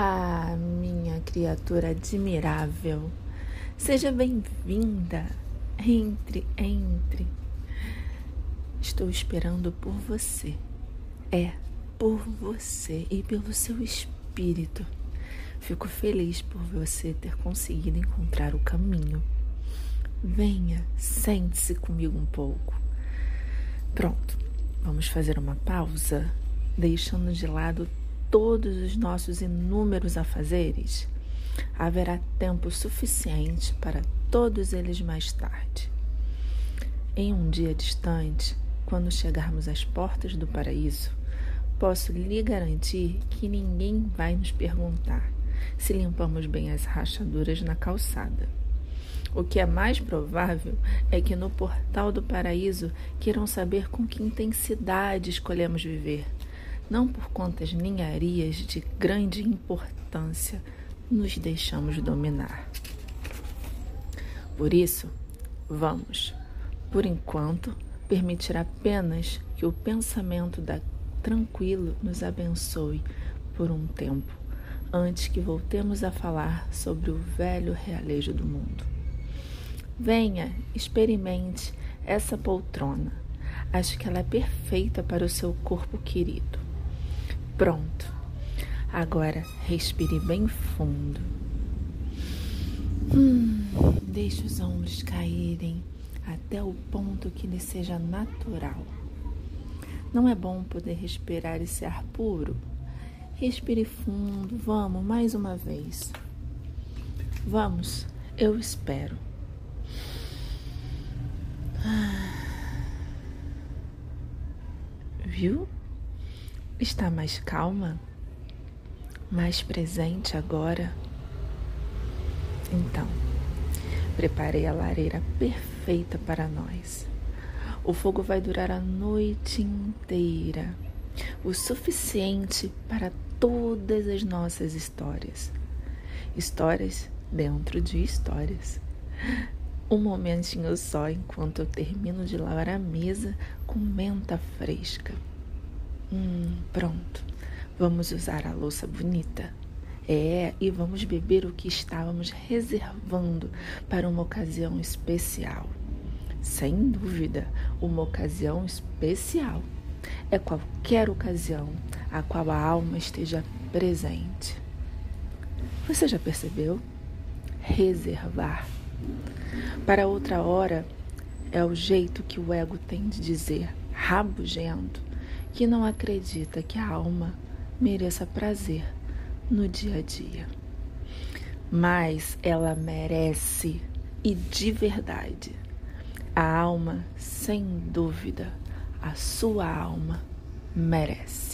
Ah, minha criatura admirável, seja bem-vinda. Entre, entre. Estou esperando por você. É, por você e pelo seu espírito. Fico feliz por você ter conseguido encontrar o caminho. Venha, sente-se comigo um pouco. Pronto, vamos fazer uma pausa, deixando de lado todos os nossos inúmeros afazeres, haverá tempo suficiente para todos eles mais tarde. Em um dia distante, quando chegarmos às portas do paraíso, posso lhe garantir que ninguém vai nos perguntar se limpamos bem as rachaduras na calçada. O que é mais provável é que no portal do paraíso queiram saber com que intensidade escolhemos viver não por contas ninharias de grande importância, nos deixamos dominar. Por isso, vamos, por enquanto, permitir apenas que o pensamento da tranquilo nos abençoe por um tempo, antes que voltemos a falar sobre o velho realejo do mundo. Venha, experimente essa poltrona. Acho que ela é perfeita para o seu corpo querido. Pronto. Agora respire bem fundo. Hum, deixe os ombros caírem até o ponto que lhe seja natural. Não é bom poder respirar esse ar puro? Respire fundo. Vamos, mais uma vez. Vamos, eu espero. Ah. Viu? Está mais calma? Mais presente agora? Então, preparei a lareira perfeita para nós. O fogo vai durar a noite inteira o suficiente para todas as nossas histórias. Histórias dentro de histórias. Um momentinho só enquanto eu termino de lavar a mesa com menta fresca. Hum, pronto. Vamos usar a louça bonita. É, e vamos beber o que estávamos reservando para uma ocasião especial. Sem dúvida, uma ocasião especial. É qualquer ocasião a qual a alma esteja presente. Você já percebeu? Reservar. Para outra hora é o jeito que o ego tem de dizer, rabugento, que não acredita que a alma mereça prazer no dia a dia. Mas ela merece e de verdade. A alma, sem dúvida, a sua alma merece.